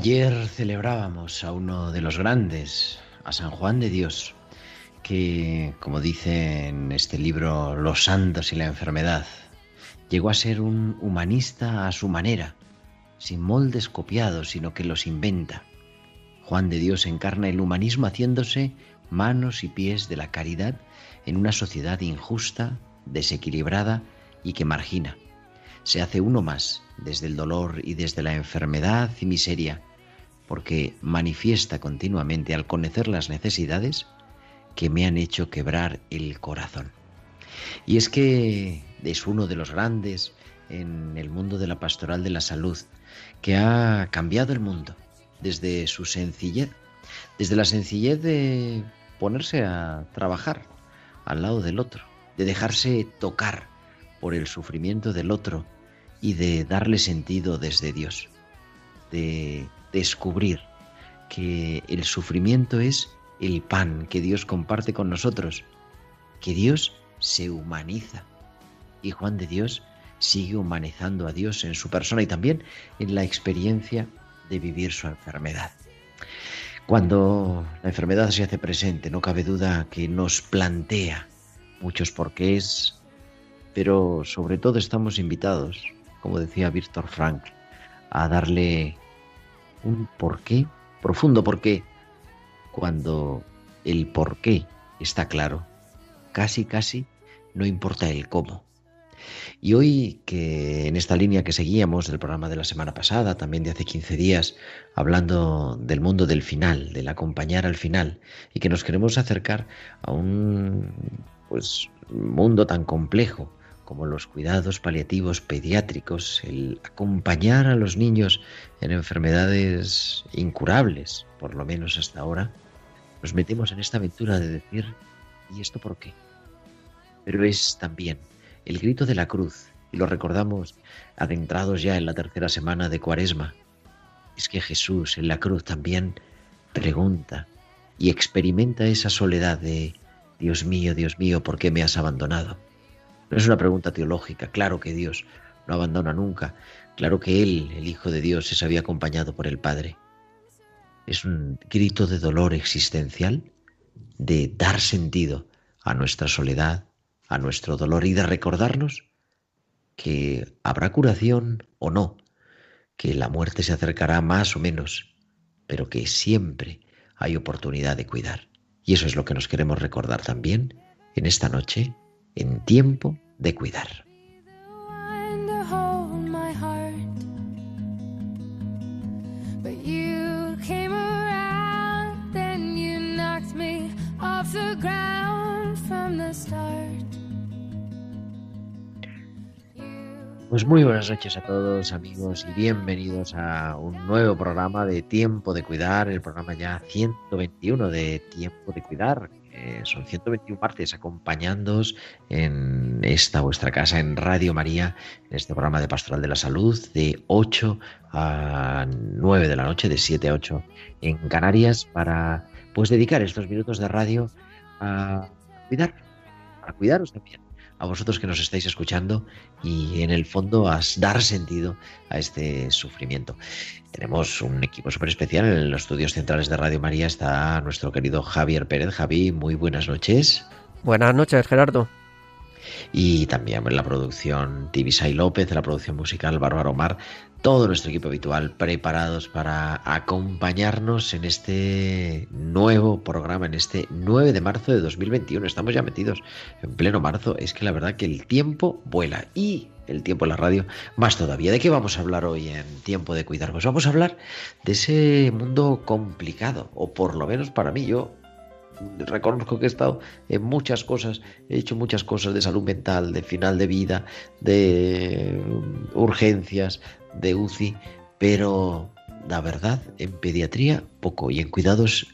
Ayer celebrábamos a uno de los grandes, a San Juan de Dios, que, como dice en este libro Los santos y la enfermedad, llegó a ser un humanista a su manera, sin moldes copiados, sino que los inventa. Juan de Dios encarna el humanismo haciéndose manos y pies de la caridad en una sociedad injusta, desequilibrada y que margina. Se hace uno más desde el dolor y desde la enfermedad y miseria, porque manifiesta continuamente al conocer las necesidades que me han hecho quebrar el corazón. Y es que es uno de los grandes en el mundo de la pastoral de la salud, que ha cambiado el mundo desde su sencillez, desde la sencillez de ponerse a trabajar al lado del otro, de dejarse tocar por el sufrimiento del otro y de darle sentido desde Dios, de descubrir que el sufrimiento es el pan que Dios comparte con nosotros, que Dios se humaniza y Juan de Dios sigue humanizando a Dios en su persona y también en la experiencia de vivir su enfermedad. Cuando la enfermedad se hace presente, no cabe duda que nos plantea muchos porqués, pero sobre todo estamos invitados, como decía Víctor Frank, a darle un porqué profundo, porque cuando el porqué está claro, casi, casi no importa el cómo. Y hoy que en esta línea que seguíamos del programa de la semana pasada, también de hace 15 días, hablando del mundo del final, del acompañar al final, y que nos queremos acercar a un pues mundo tan complejo como los cuidados paliativos pediátricos, el acompañar a los niños en enfermedades incurables, por lo menos hasta ahora, nos metemos en esta aventura de decir, ¿y esto por qué? Pero es también el grito de la cruz, y lo recordamos adentrados ya en la tercera semana de Cuaresma. Es que Jesús en la cruz también pregunta y experimenta esa soledad de Dios mío, Dios mío, ¿por qué me has abandonado? No es una pregunta teológica, claro que Dios no abandona nunca, claro que Él, el Hijo de Dios, se había acompañado por el Padre. Es un grito de dolor existencial, de dar sentido a nuestra soledad, a nuestro dolor y de recordarnos que habrá curación o no, que la muerte se acercará más o menos, pero que siempre hay oportunidad de cuidar. Y eso es lo que nos queremos recordar también en esta noche, en tiempo de cuidar. Pues muy buenas noches a todos amigos y bienvenidos a un nuevo programa de Tiempo de Cuidar, el programa ya 121 de Tiempo de Cuidar. Eh, son 121 partes acompañándoos en esta vuestra casa en Radio María, en este programa de Pastoral de la Salud de 8 a 9 de la noche, de 7 a 8 en Canarias, para pues dedicar estos minutos de radio a cuidar, a cuidaros también a vosotros que nos estáis escuchando y en el fondo a dar sentido a este sufrimiento. Tenemos un equipo súper especial en los estudios centrales de Radio María. Está nuestro querido Javier Pérez. Javi, muy buenas noches. Buenas noches, Gerardo. Y también en la producción Tibisay López, en la producción musical Bárbaro Omar, todo nuestro equipo habitual preparados para acompañarnos en este nuevo programa, en este 9 de marzo de 2021. Estamos ya metidos en pleno marzo. Es que la verdad que el tiempo vuela y el tiempo en la radio más todavía. ¿De qué vamos a hablar hoy en Tiempo de Cuidar? Vamos a hablar de ese mundo complicado, o por lo menos para mí, yo reconozco que he estado en muchas cosas, he hecho muchas cosas de salud mental, de final de vida, de urgencias, de UCI, pero la verdad, en pediatría poco y en cuidados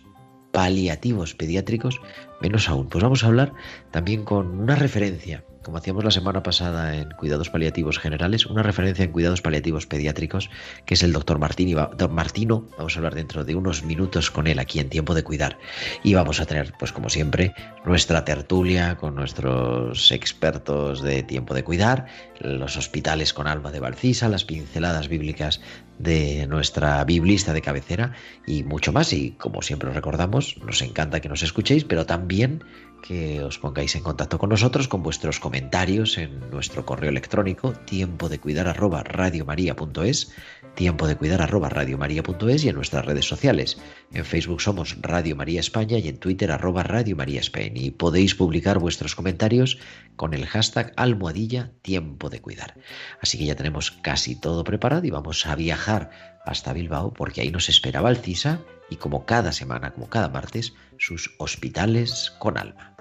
paliativos pediátricos menos aún. Pues vamos a hablar también con una referencia como hacíamos la semana pasada en cuidados paliativos generales, una referencia en cuidados paliativos pediátricos, que es el doctor Martino. Vamos a hablar dentro de unos minutos con él aquí en Tiempo de Cuidar. Y vamos a tener, pues como siempre, nuestra tertulia con nuestros expertos de Tiempo de Cuidar, los hospitales con alma de Valcisa, las pinceladas bíblicas de nuestra biblista de cabecera y mucho más. Y como siempre os recordamos, nos encanta que nos escuchéis, pero también que os pongáis en contacto con nosotros con vuestros comentarios en nuestro correo electrónico tiempo de cuidar arroba radiomaria.es, tiempo de cuidar arroba radiomaria.es y en nuestras redes sociales. En Facebook somos Radio María España y en Twitter arroba Radio María España y podéis publicar vuestros comentarios con el hashtag almohadilla tiempo de cuidar. Así que ya tenemos casi todo preparado y vamos a viajar hasta Bilbao porque ahí nos esperaba el CISA y como cada semana, como cada martes, sus hospitales con alma.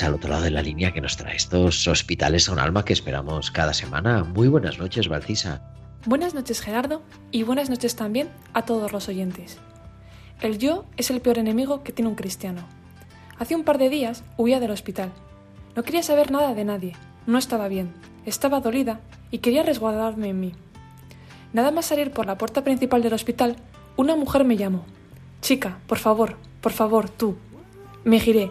Al otro lado de la línea que nos trae estos hospitales con alma que esperamos cada semana. Muy buenas noches, Valcisa. Buenas noches, Gerardo, y buenas noches también a todos los oyentes. El yo es el peor enemigo que tiene un cristiano. Hace un par de días huía del hospital. No quería saber nada de nadie, no estaba bien, estaba dolida y quería resguardarme en mí. Nada más salir por la puerta principal del hospital, una mujer me llamó. Chica, por favor, por favor, tú. Me giré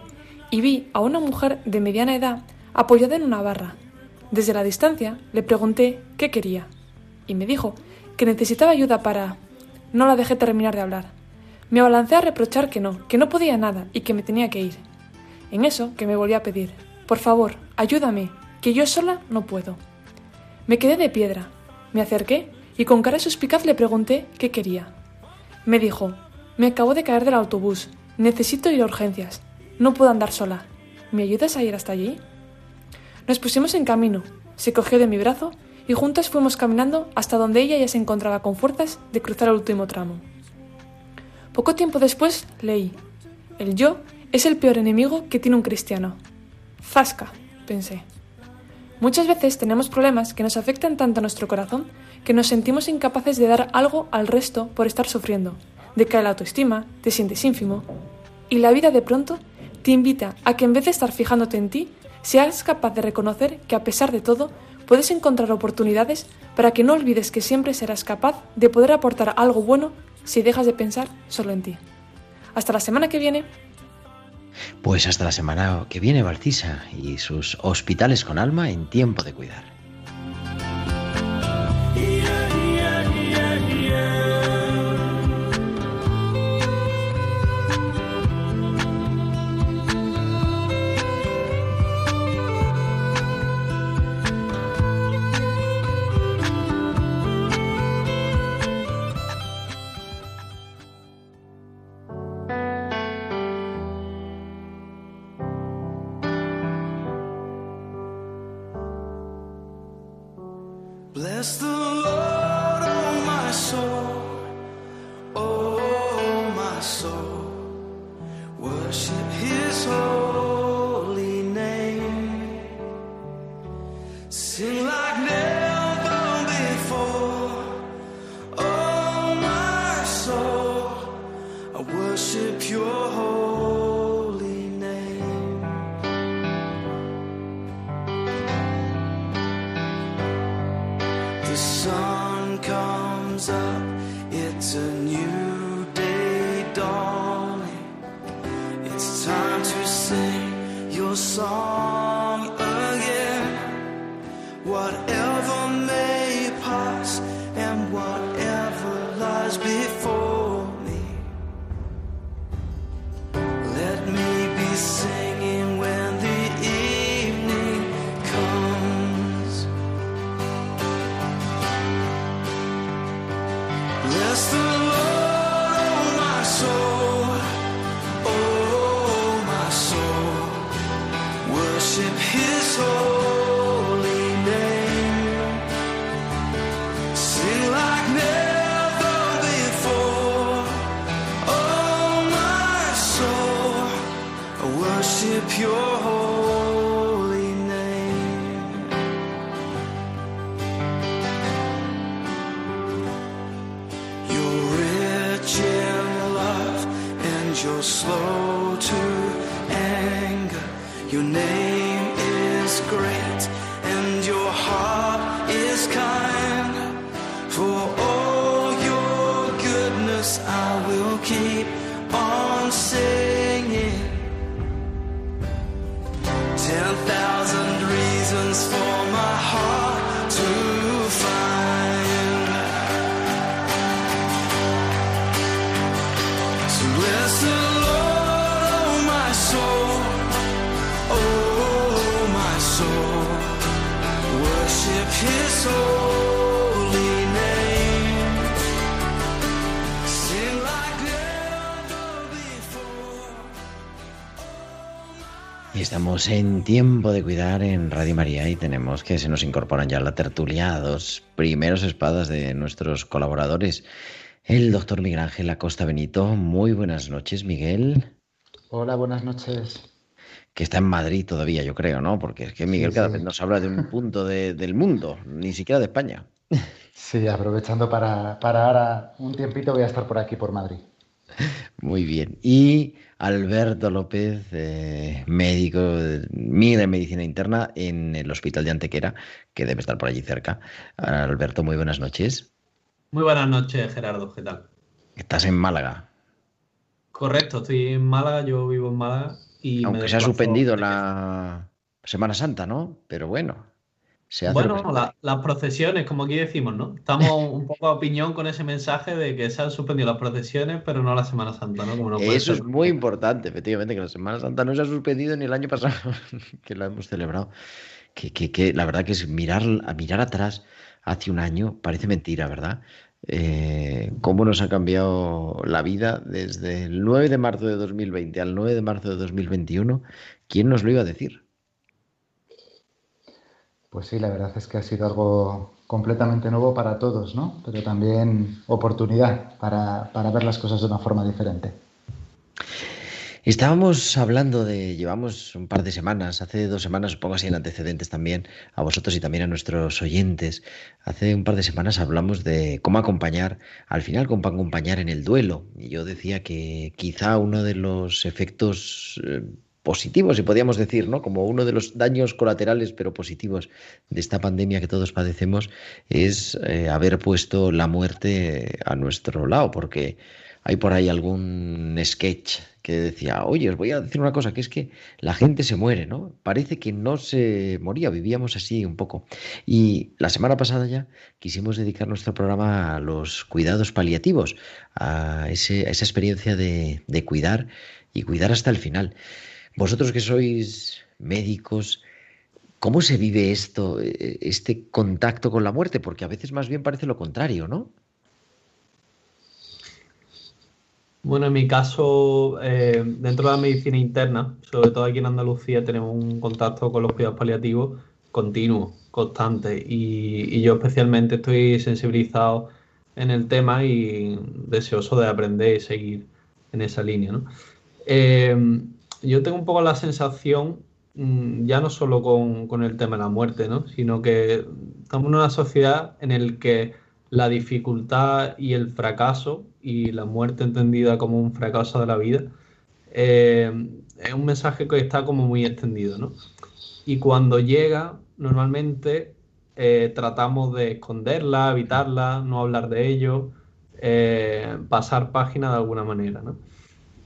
y vi a una mujer de mediana edad apoyada en una barra. Desde la distancia le pregunté qué quería y me dijo que necesitaba ayuda para... No la dejé terminar de hablar. Me abalancé a reprochar que no, que no podía nada y que me tenía que ir. En eso que me volví a pedir, por favor, ayúdame, que yo sola no puedo. Me quedé de piedra, me acerqué y con cara suspicaz le pregunté qué quería. Me dijo, me acabo de caer del autobús, necesito ir a urgencias, no puedo andar sola. ¿Me ayudas a ir hasta allí? Nos pusimos en camino. Se cogió de mi brazo y juntas fuimos caminando hasta donde ella ya se encontraba con fuerzas de cruzar el último tramo. Poco tiempo después leí, el yo es el peor enemigo que tiene un cristiano. Zasca, pensé. Muchas veces tenemos problemas que nos afectan tanto a nuestro corazón que nos sentimos incapaces de dar algo al resto por estar sufriendo. Decae la autoestima, te sientes ínfimo. Y la vida de pronto te invita a que en vez de estar fijándote en ti, seas capaz de reconocer que a pesar de todo, puedes encontrar oportunidades para que no olvides que siempre serás capaz de poder aportar algo bueno si dejas de pensar solo en ti. Hasta la semana que viene. Pues hasta la semana que viene, Barcisa y sus hospitales con alma en tiempo de cuidar. Y estamos en tiempo de cuidar en Radio María y tenemos que se nos incorporan ya a la tertulia dos primeros espadas de nuestros colaboradores. El doctor Miguel Ángel Acosta Benito. Muy buenas noches, Miguel. Hola, buenas noches. Que está en Madrid todavía, yo creo, ¿no? Porque es que Miguel Sí, cada sí. vez nos habla de un punto de- del mundo, ni siquiera de España. Sí, aprovechando para, para ahora un tiempito voy a estar por aquí, por Madrid. Muy bien. Y Alberto López, eh, médico, Miguel de Medicina Interna en el Hospital de Antequera, que debe estar por allí cerca. Alberto, muy buenas noches. Muy buenas noches, Gerardo, ¿qué tal? Estás en Málaga. Correcto, estoy en Málaga, yo vivo en Málaga y me Aunque se ha suspendido de- la Semana Santa, ¿no? Pero bueno, se hace Bueno, lo que- la- las procesiones, como aquí decimos, ¿no? Estamos un poco a opinión con ese mensaje de que se han suspendido las procesiones, pero no la Semana Santa, ¿no? Como no puede Eso es muy importante, efectivamente, que la Semana Santa no se ha suspendido ni el año pasado, que la hemos celebrado. Que, que- que la verdad que es mirar, mirar atrás hace un año, parece mentira, ¿verdad? Eh, cómo nos ha cambiado la vida desde el 9 de marzo de 2020 al 9 de marzo de 2021. ¿Quién nos lo iba a decir? Pues sí, la verdad es que ha sido algo completamente nuevo para todos, ¿no? Pero también oportunidad para, para ver las cosas de una forma diferente. Estábamos hablando de, llevamos un par de semanas, hace dos semanas, supongo así en antecedentes también, a vosotros y también a nuestros oyentes. Hace un par de semanas hablamos de cómo acompañar, al final cómo acompañar en el duelo. Y yo decía que quizá uno de los efectos eh, positivos, si podíamos decir, ¿no? Como uno de los daños colaterales, pero positivos de esta pandemia que todos padecemos, es eh, haber puesto la muerte a nuestro lado, porque hay por ahí algún sketch que decía, oye, os voy a decir una cosa, que es que la gente se muere, ¿no? Parece que no se moría, vivíamos así un poco. Y la semana pasada ya quisimos dedicar nuestro programa a los cuidados paliativos, a, ese, a esa experiencia de, de cuidar y cuidar hasta el final. Vosotros que sois médicos, ¿cómo se vive esto, eh, este contacto con la muerte? Porque a veces más bien parece lo contrario, ¿no? Bueno, en mi caso, eh, dentro de la medicina interna, sobre todo aquí en Andalucía, tenemos un contacto con los cuidados paliativos continuo, constante, y, y yo especialmente estoy sensibilizado en el tema y deseoso de aprender y seguir en esa línea, ¿no? Eh, yo tengo un poco la sensación, mm, ya no solo con, con el tema de la muerte, ¿no? Sino que estamos en una sociedad en la que la dificultad y el fracaso y la muerte entendida como un fracaso de la vida eh, es un mensaje que está como muy extendido, ¿no? Y cuando llega, normalmente eh, tratamos de esconderla, evitarla, no hablar de ello, eh, pasar página de alguna manera. ¿no?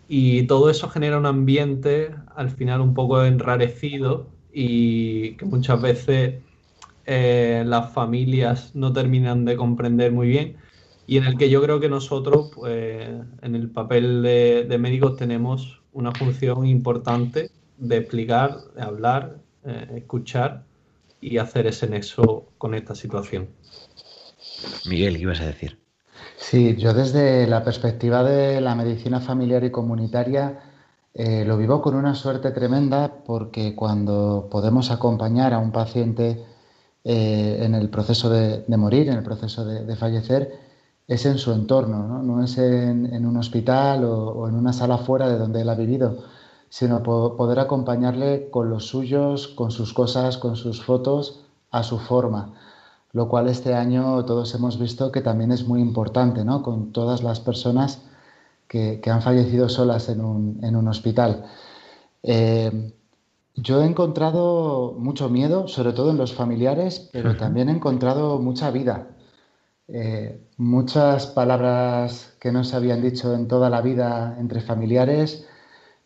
Y todo eso genera un ambiente al final un poco enrarecido y que muchas veces eh, las familias no terminan de comprender muy bien y en el que yo creo que nosotros, pues, en el papel de, médicos, tenemos una función importante de explicar, de hablar, eh, escuchar y hacer ese nexo con esta situación. Miguel, ¿qué ibas a decir? Sí, yo desde la perspectiva de la medicina familiar y comunitaria eh, lo vivo con una suerte tremenda porque cuando podemos acompañar a un paciente eh, en el proceso de, morir, en el proceso de, fallecer, es en su entorno, no, es en, un hospital o, en una sala fuera de donde él ha vivido, sino poder acompañarle con los suyos, con sus cosas, con sus fotos, a su forma lo cual este año todos hemos visto que también es muy importante, ¿no? Con todas las personas que, han fallecido solas en un, hospital. Eh, yo he encontrado mucho miedo, sobre todo en los familiares, pero también he encontrado mucha vida. Eh, muchas palabras que no se habían dicho en toda la vida entre familiares,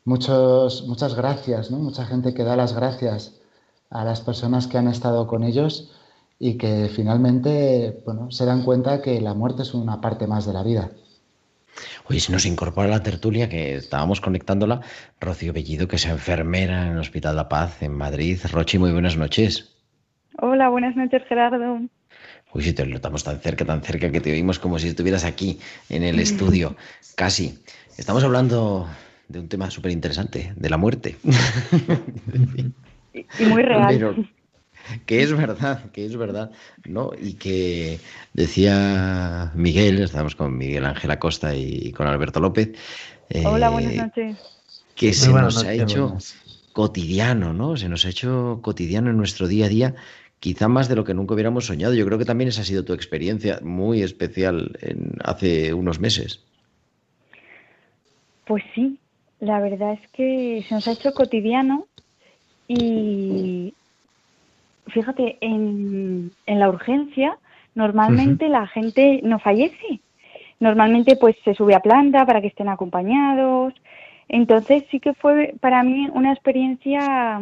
muchos, muchas gracias, ¿no? mucha gente que da las gracias a las personas que han estado con ellos y que finalmente bueno, se dan cuenta que la muerte es una parte más de la vida. Oye, si nos incorpora la tertulia, que estábamos conectándola, Rocío Bellido, que es enfermera en el Hospital La Paz en Madrid. Rochi, muy buenas noches. Hola, buenas noches, Gerardo. Uy, si te notamos tan cerca, tan cerca que te oímos como si estuvieras aquí en el estudio, casi. Estamos hablando de un tema súper interesante, de la muerte. y muy real que es verdad, que es verdad, ¿no? Y que decía Miguel, estamos con Miguel Ángel Acosta y con Alberto López. Hola, buenas eh, noches. Que se nos ha hecho cotidiano, ¿no? Se nos ha hecho cotidiano en nuestro día a día, quizá más de lo que nunca hubiéramos soñado. Yo creo que también esa ha sido tu experiencia muy especial en, hace unos meses. Pues sí, la verdad es que se nos ha hecho cotidiano y fíjate, en, la urgencia normalmente la gente no fallece. Normalmente pues se sube a planta para que estén acompañados. Entonces sí que fue para mí una experiencia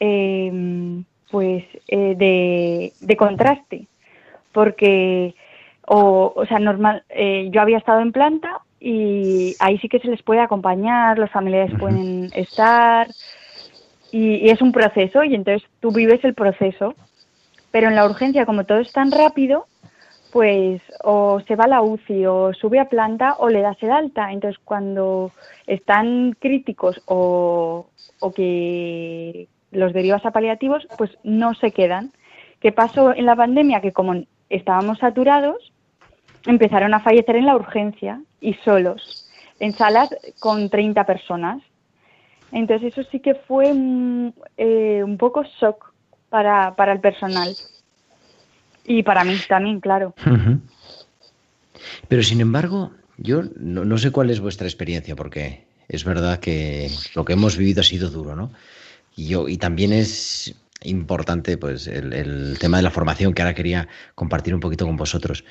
em, pues eh, de, contraste. Porque, o, sea, normal, eh, yo había estado en planta y ahí sí que se les puede acompañar, los familiares pueden estar, y, es un proceso y entonces tú vives el proceso. Pero en la urgencia, como todo es tan rápido, pues o se va a la UCI o sube a planta o le das el alta. Entonces cuando están críticos o, o que los derivas a paliativos, pues no se quedan. ¿Qué pasó en la pandemia? Que como estábamos saturados, empezaron a fallecer en la urgencia y solos, en salas con 30 personas. Entonces eso sí que fue eh, un poco shock para, el personal. Y para mí también, claro. Pero sin embargo, yo no, sé cuál es vuestra experiencia, porque es verdad que lo que hemos vivido ha sido duro, ¿no? Y, yo, y también es importante pues el, el, tema de la formación que ahora quería compartir un poquito con vosotros.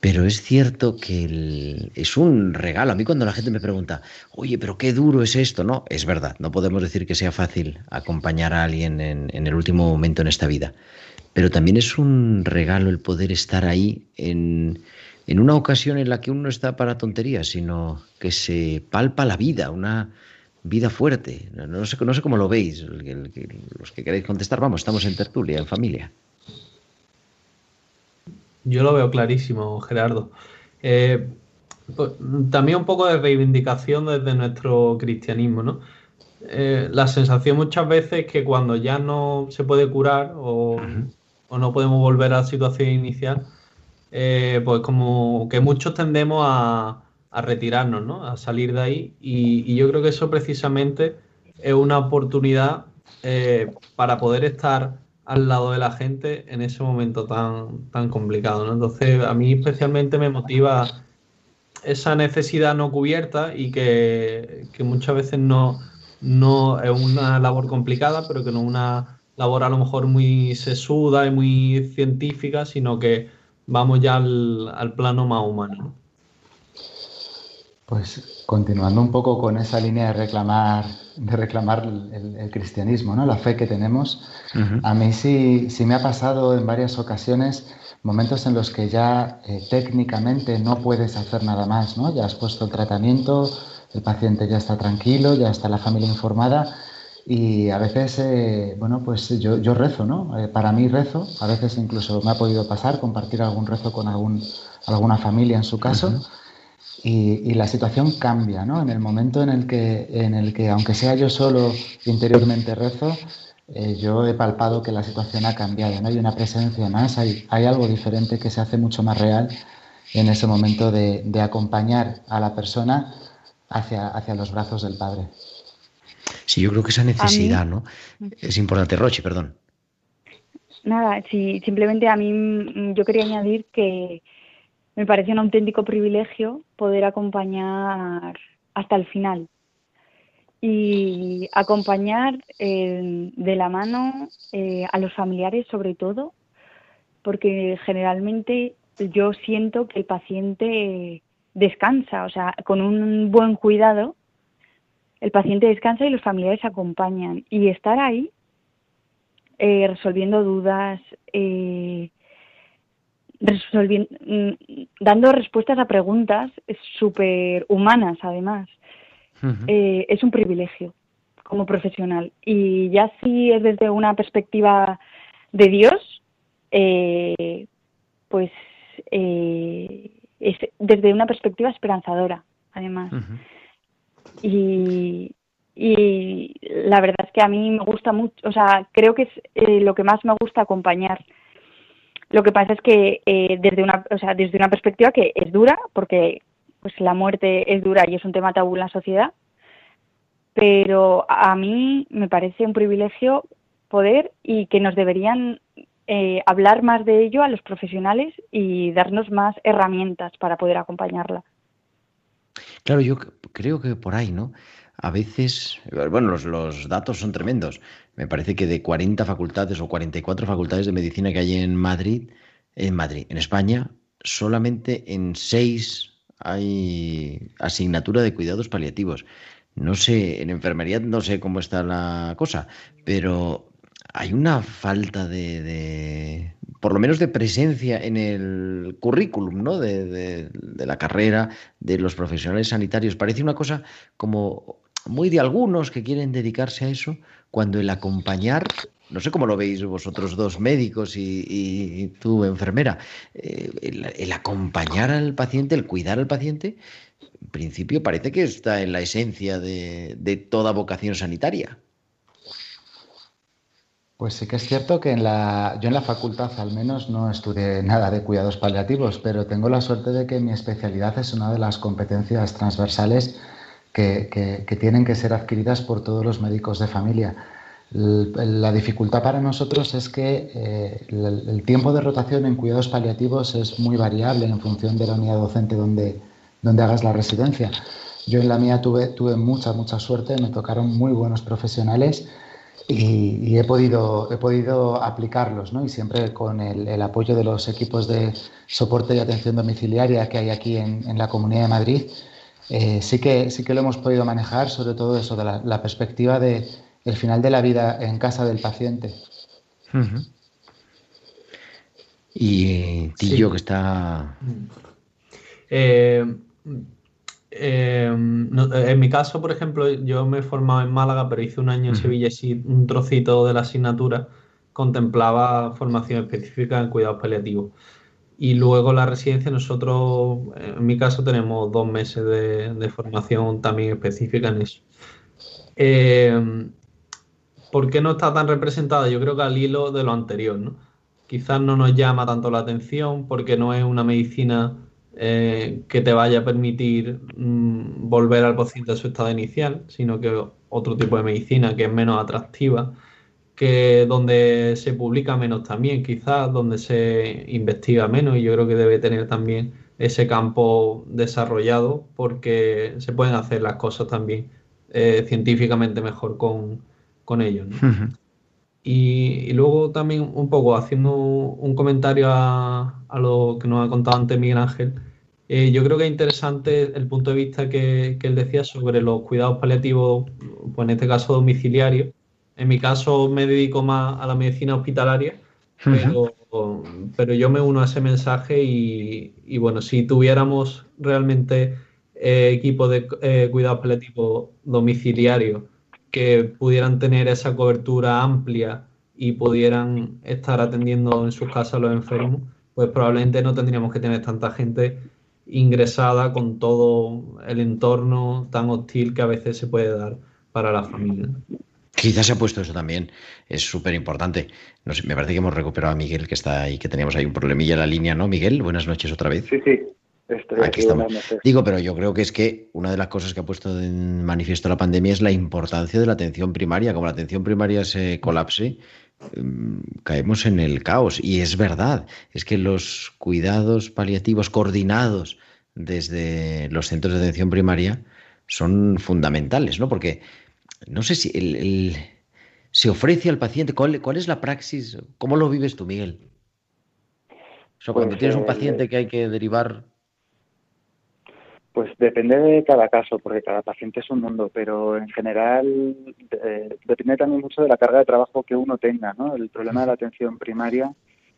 Pero es cierto que es un regalo. A mí cuando la gente me pregunta, oye, pero qué duro es esto, no, es verdad, no podemos decir que sea fácil acompañar a alguien en, el último momento en esta vida. Pero también es un regalo el poder estar ahí en, una ocasión en la que uno no está para tonterías, sino que se palpa la vida, una vida fuerte. No, sé, sé cómo lo veis, los que queréis contestar, vamos, estamos en tertulia, en familia. Yo lo veo clarísimo, Gerardo. Eh, pues, también un poco de reivindicación desde nuestro cristianismo, ¿no? Eh, la sensación muchas veces que cuando ya no se puede curar o, no podemos volver a la situación inicial, eh, pues como que muchos tendemos a, retirarnos, ¿no? A salir de ahí y, yo creo que eso precisamente es una oportunidad para poder estar al lado de la gente en ese momento tan, tan complicado. ¿no? Entonces, a mí especialmente me motiva esa necesidad no cubierta y que, muchas veces no, no es una labor complicada, pero que no es una, labor a lo mejor muy sesuda y muy científica, sino que vamos ya al, plano más humano. Pues continuando un poco con esa línea de reclamar, de reclamar el, cristianismo, ¿no? la fe que tenemos, a mí sí, sí me ha pasado en varias ocasiones momentos en los que ya eh, técnicamente no puedes hacer nada más, ¿no? Ya has puesto el tratamiento, el paciente ya está tranquilo, ya está la familia informada y a veces, eh, bueno, pues yo, yo rezo, ¿no? Eh, para mí rezo, a veces incluso me ha podido pasar compartir algún rezo con algún, alguna familia en su caso. Y, y, la situación cambia, ¿no? En el momento en el, que, en el que, aunque sea yo solo interiormente rezo, eh, yo he palpado que la situación ha cambiado, ¿no? hay una presencia más, hay, hay algo diferente que se hace mucho más real en ese momento de, acompañar a la persona hacia, hacia los brazos del Padre. Sí, yo creo que esa necesidad, ¿no? Es importante. Rochi, perdón. Nada, sí, simplemente a mí mm, yo quería añadir que me parece un auténtico privilegio poder acompañar hasta el final y acompañar eh, de la mano eh, a los familiares sobre todo, porque generalmente yo siento que el paciente descansa, o sea, con un buen cuidado, el paciente descansa y los familiares acompañan. Y estar ahí eh, resolviendo dudas, resolviendo, mm, dando respuestas a preguntas súper humanas además eh, es un privilegio como profesional. Y ya si es desde una perspectiva de Dios, eh, pues eh, es desde una perspectiva esperanzadora, además. y, y la verdad es que a mí me gusta mucho, o sea, creo que es lo que más me gusta acompañar. Lo que pasa es que desde una, o sea, desde una perspectiva que es dura, porque pues la muerte es dura y es un tema tabú en la sociedad, pero a mí me parece un privilegio poder y que nos deberían eh, hablar más de ello a los profesionales y darnos más herramientas para poder acompañarla. Claro, yo creo que por ahí, ¿no? A veces, bueno, los, datos son tremendos. Me parece que de 40 facultades o 44 facultades de medicina que hay en Madrid, en Madrid, en España, solamente en 6 hay asignatura de cuidados paliativos. No sé, en enfermería no sé cómo está la cosa, pero hay una falta de, por lo menos de presencia en el currículum, ¿no? De, de, la carrera, de los profesionales sanitarios. Parece una cosa como muy de algunos que quieren dedicarse a eso, cuando el acompañar, no sé cómo lo veis vosotros dos médicos y, tú enfermera, eh, el, acompañar al paciente, el cuidar al paciente, en principio parece que está en la esencia de, toda vocación sanitaria. Pues sí que es cierto que en la, yo en la facultad al menos no estudié nada de cuidados paliativos, pero tengo la suerte de que mi especialidad es una de las competencias transversales que, tienen que ser adquiridas por todos los médicos de familia. La dificultad para nosotros es que eh, el, tiempo de rotación en cuidados paliativos es muy variable en función de la unidad docente donde, donde hagas la residencia. Yo en la mía tuve, tuve mucha, mucha suerte, me tocaron muy buenos profesionales y, he, podido, he podido aplicarlos, ¿no? Y siempre con el, apoyo de los equipos de soporte y atención domiciliaria que hay aquí en, en la Comunidad de Madrid, eh, sí, que, sí que lo hemos podido manejar, sobre todo eso, de la, perspectiva de el final de la vida en casa del paciente. Y Tillo, que está... Eh, eh, en mi caso, por ejemplo, yo me he formado en Málaga, pero hice un año en Sevilla y un trocito de la asignatura contemplaba formación específica en cuidados paliativos. Y luego la residencia, nosotros, en mi caso, tenemos dos meses de, formación también específica en eso. Eh, ¿Por qué no está tan representada? Yo creo que al hilo de lo anterior, ¿no? Quizás no nos llama tanto la atención porque no es una medicina eh, que te vaya a permitir mm, volver al paciente a su estado inicial, sino que otro tipo de medicina que es menos atractiva que donde se publica menos también, quizás, donde se investiga menos, y yo creo que debe tener también ese campo desarrollado porque se pueden hacer las cosas también eh, científicamente mejor con, ellos. Y, luego también un poco haciendo un comentario a, lo que nos ha contado antes Miguel Ángel, eh, yo creo que es interesante el punto de vista que, él decía sobre los cuidados paliativos, pues en este caso domiciliarios. En mi caso me dedico más a la medicina hospitalaria, pero, pero yo me uno a ese mensaje y, bueno, si tuviéramos realmente eh, equipos de eh, cuidados paliativos domiciliarios que pudieran tener esa cobertura amplia y pudieran estar atendiendo en sus casas a los enfermos, pues probablemente no tendríamos que tener tanta gente ingresada con todo el entorno tan hostil que a veces se puede dar para la familia. Quizás se ha puesto eso también, es súper importante. No me parece que hemos recuperado a Miguel, que está ahí, que teníamos ahí un problemilla en la línea, ¿no? Miguel, buenas noches otra vez. Sí, sí, estoy aquí, estamos. Digo, pero yo creo que es que una de las cosas que ha puesto en manifiesto la pandemia es la importancia de la atención primaria. Como la atención primaria se colapse, em, caemos en el caos. Y es verdad, es que los cuidados paliativos coordinados desde los centros de atención primaria son fundamentales, ¿no? Porque no sé si el, se ofrece al paciente, ¿cuál, ¿cuál, es la praxis? ¿Cómo lo vives tú, Miguel? O sea, cuando pues, tienes un eh, paciente que hay que derivar. Pues depende de cada caso, porque cada paciente es un mundo, pero en general eh, depende también mucho de la carga de trabajo que uno tenga, ¿no? El problema de la atención primaria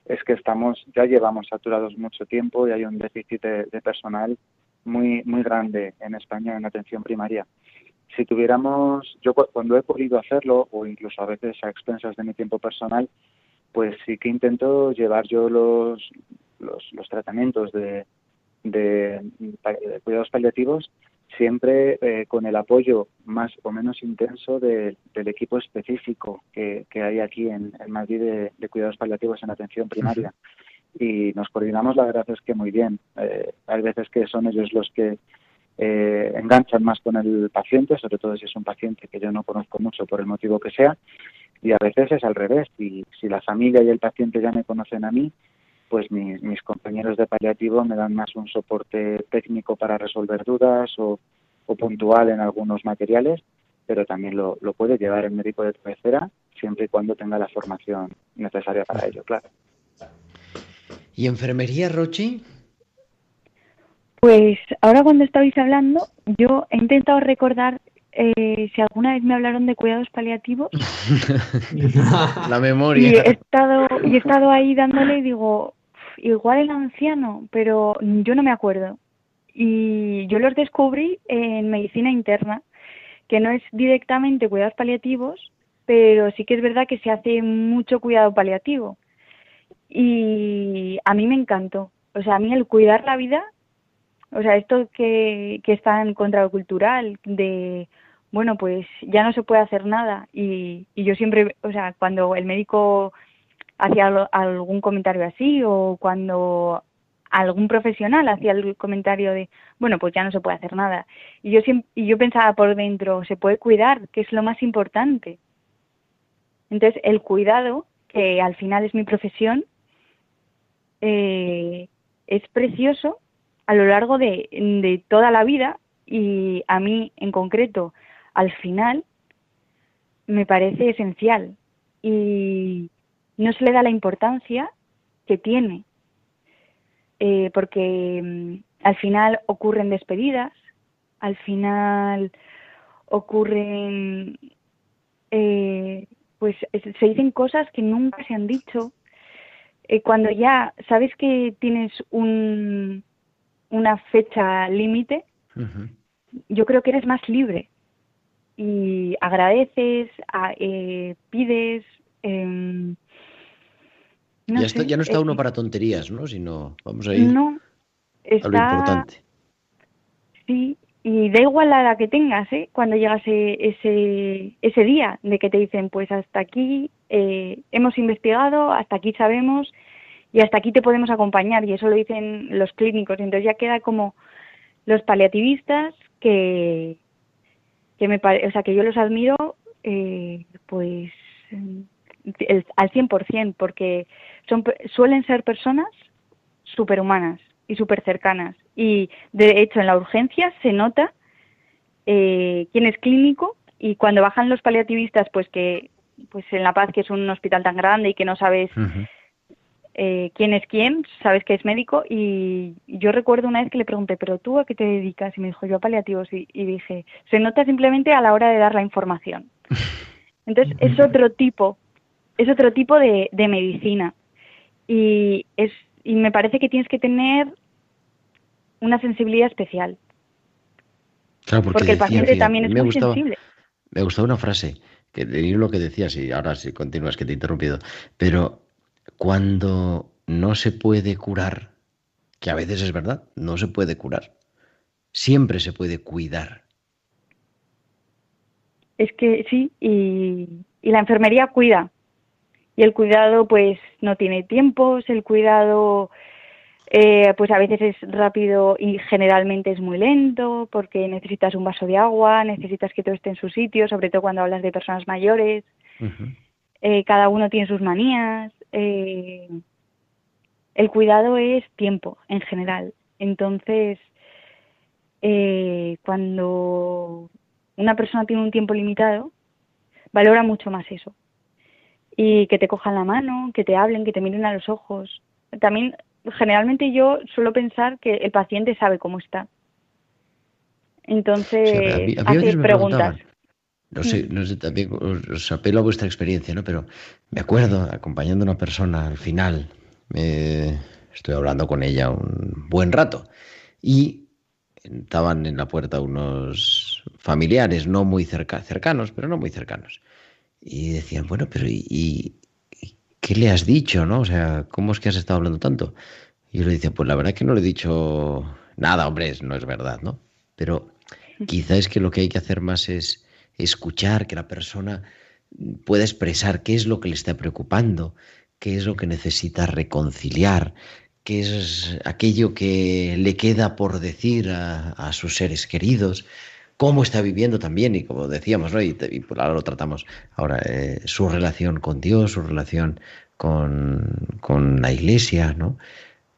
es que estamos, ya llevamos saturados mucho tiempo y hay un déficit de, personal muy, muy grande en España en atención primaria. Si tuviéramos, yo cuando he podido hacerlo, o incluso a veces a expensas de mi tiempo personal, pues sí que intento llevar yo los, los, tratamientos de, de cuidados paliativos siempre eh, con el apoyo más o menos intenso del equipo específico que, hay aquí en, Madrid de, cuidados paliativos en atención primaria. Y nos coordinamos, la verdad es que muy bien. Eh, hay veces que son ellos los que eh, enganchan más con el paciente, sobre todo si es un paciente que yo no conozco mucho por el motivo que sea, y a veces es al revés. Y si la familia y el paciente ya me conocen a mí, pues mis, compañeros de paliativo me dan más un soporte técnico para resolver dudas o, puntual en algunos materiales, pero también lo, puede llevar el médico de cabecera siempre y cuando tenga la formación necesaria para ello, claro. ¿Y enfermería, Rochi? Pues ahora cuando estabais hablando, yo he intentado recordar eh, si alguna vez me hablaron de cuidados paliativos. la memoria. Y he estado, y he estado ahí dándole y digo, igual el anciano, pero yo no me acuerdo. Y yo los descubrí en medicina interna, que no es directamente cuidados paliativos, pero sí que es verdad que se hace mucho cuidado paliativo. Y a mí me encantó. O sea, a mí el cuidar la vida, o sea, esto que, está en contracultural, de, bueno, pues ya no se puede hacer nada. Y, y yo siempre, o sea, cuando el médico hacía algún comentario así o cuando algún profesional hacía el comentario de, bueno, pues ya no se puede hacer nada. Y yo, siempre, y yo pensaba por dentro, se puede cuidar, que es lo más importante. Entonces, el cuidado, que al final es mi profesión, eh, es precioso a lo largo de, de toda la vida y a mí en concreto, al final, me parece esencial. Y, no se le da la importancia que tiene, eh, porque mm, al final ocurren despedidas, al final ocurren, eh, pues se dicen cosas que nunca se han dicho. Eh, cuando ya sabes que tienes un, una fecha límite, yo creo que eres más libre y agradeces, pides, em, ya, no está uno para tonterías, ¿no? Sino vamos a ir no, está, a lo importante. Sí, y da igual la edad que tengas, ¿eh? Cuando llegas ese, ese día de que te dicen, pues hasta aquí eh, hemos investigado, hasta aquí sabemos y hasta aquí te podemos acompañar. Y eso lo dicen los clínicos. Entonces ya queda como los paliativistas que, que me o sea, que yo los admiro, eh, pues el, al 100%, porque son, suelen ser personas superhumanas y súper cercanas. Y de hecho, en la urgencia se nota eh, quién es clínico y cuando bajan los paliativistas, pues que pues en La Paz, que es un hospital tan grande y que no sabes eh, quién es quién, sabes que es médico. Y yo recuerdo una vez que le pregunté, ¿pero tú a qué te dedicas? Y me dijo, yo a paliativos. Y, dije, se nota simplemente a la hora de dar la información. Entonces, es otro tipo, es otro tipo de, de medicina. Y, es, y me parece que tienes que tener una sensibilidad especial. porque, el paciente también es muy sensible. Me gustó una frase, que de lo que decías, y ahora si continúas que te he interrumpido, pero cuando no se puede curar, que a veces es verdad, no se puede curar, siempre se puede cuidar. Es que sí, y, y la enfermería cuida. Y el cuidado pues no tiene tiempos, el cuidado eh, pues a veces es rápido y generalmente es muy lento porque necesitas un vaso de agua, necesitas que todo esté en su sitio, sobre todo cuando hablas de personas mayores. Eh, cada uno tiene sus manías. Eh, el cuidado es tiempo en general. Entonces, cuando una persona tiene un tiempo limitado, valora mucho más eso. Y que te cojan la mano, que te hablen, que te miren a los ojos. También generalmente yo suelo pensar que el paciente sabe cómo está. Entonces, hace preguntas. No sé, no sé, también os, apelo a vuestra experiencia, ¿no? Pero me acuerdo acompañando a una persona al final, estoy hablando con ella un buen rato y estaban en la puerta unos familiares no muy cercanos, pero no muy cercanos. Y decían, bueno, pero ¿y, ¿qué le has dicho, no? O sea, ¿cómo es que has estado hablando tanto? Y yo le decía, pues la verdad es que no le he dicho nada, hombre, no es verdad, ¿no? Pero quizá es que lo que hay que hacer más es escuchar, que la persona pueda expresar qué es lo que le está preocupando, qué es lo que necesita reconciliar, qué es aquello que le queda por decir a, sus seres queridos, cómo está viviendo también, y como decíamos, ¿no? y, por ahora lo tratamos ahora, eh, su relación con Dios, su relación con, con la iglesia, ¿no?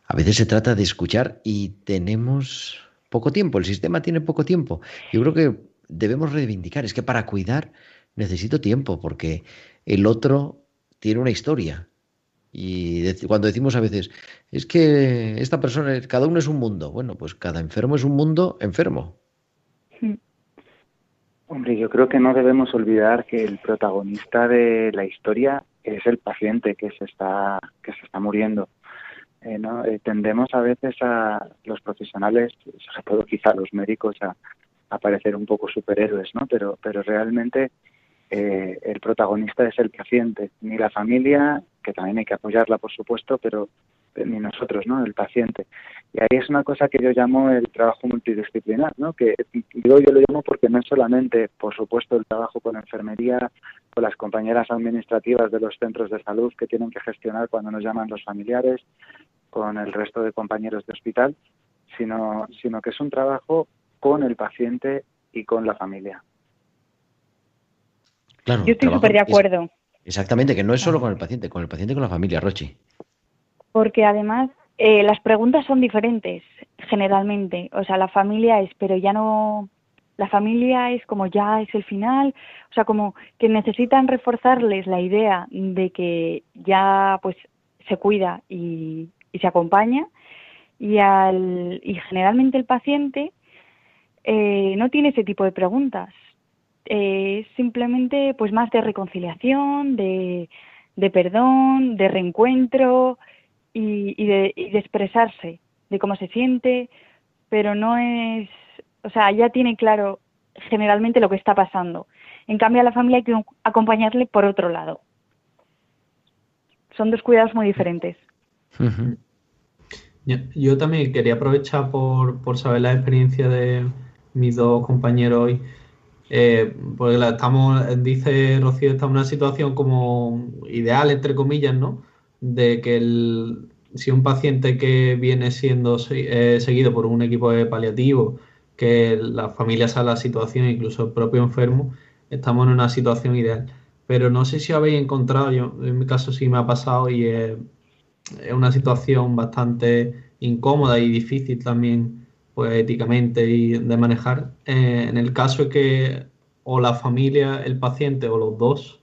A veces se trata de escuchar y tenemos poco tiempo, el sistema tiene poco tiempo. Yo creo que debemos reivindicar, es que para cuidar necesito tiempo, porque el otro tiene una historia. Y cuando decimos a veces, es que esta persona, cada uno es un mundo, bueno, pues cada enfermo es un mundo enfermo. Hombre, yo creo que no debemos olvidar que el protagonista de la historia es el paciente que se está, que se está muriendo. Eh. Eh, tendemos a veces a los profesionales, sobre todo quizá los médicos, a, a parecer un poco superhéroes, ¿no? Pero, pero realmente eh, el protagonista es el paciente, ni la familia, que también hay que apoyarla, por supuesto, pero ni nosotros, ¿no? El paciente. Y ahí es una cosa que yo llamo el trabajo multidisciplinar, ¿no? Que digo yo lo llamo porque no es solamente, por supuesto, el trabajo con enfermería, con las compañeras administrativas de los centros de salud que tienen que gestionar cuando nos llaman los familiares, con el resto de compañeros de hospital, sino, sino que es un trabajo con el paciente y con la familia. Claro, Yo estoy súper de acuerdo. exactamente, que no es solo con el paciente, con el paciente y con la familia, Rochi. Porque además eh, las preguntas son diferentes, generalmente. O sea, la familia es, pero ya no. La familia es como ya es el final. O sea, como que necesitan reforzarles la idea de que ya, pues, se cuida y, y se acompaña y, al, y generalmente el paciente eh, no tiene ese tipo de preguntas. Eh, es simplemente pues más de reconciliación, de, de perdón, de reencuentro y, y, de, y de expresarse de cómo se siente, pero no es, o sea, ya tiene claro generalmente lo que está pasando. En cambio, a la familia hay que acompañarle por otro lado. Son dos cuidados muy diferentes. Yo también quería aprovechar por, saber la experiencia de mis dos compañeros hoy. Eh, porque la estamos, dice Rocío, estamos en una situación como ideal, entre comillas, ¿no? De que el, si un paciente que viene siendo eh, seguido por un equipo de paliativo, que la familia sabe la situación, incluso el propio enfermo, estamos en una situación ideal. Pero no sé si habéis encontrado, yo en mi caso sí me ha pasado y es una situación bastante incómoda y difícil también pues éticamente y de manejar. Eh, en el caso que o la familia, el paciente o los dos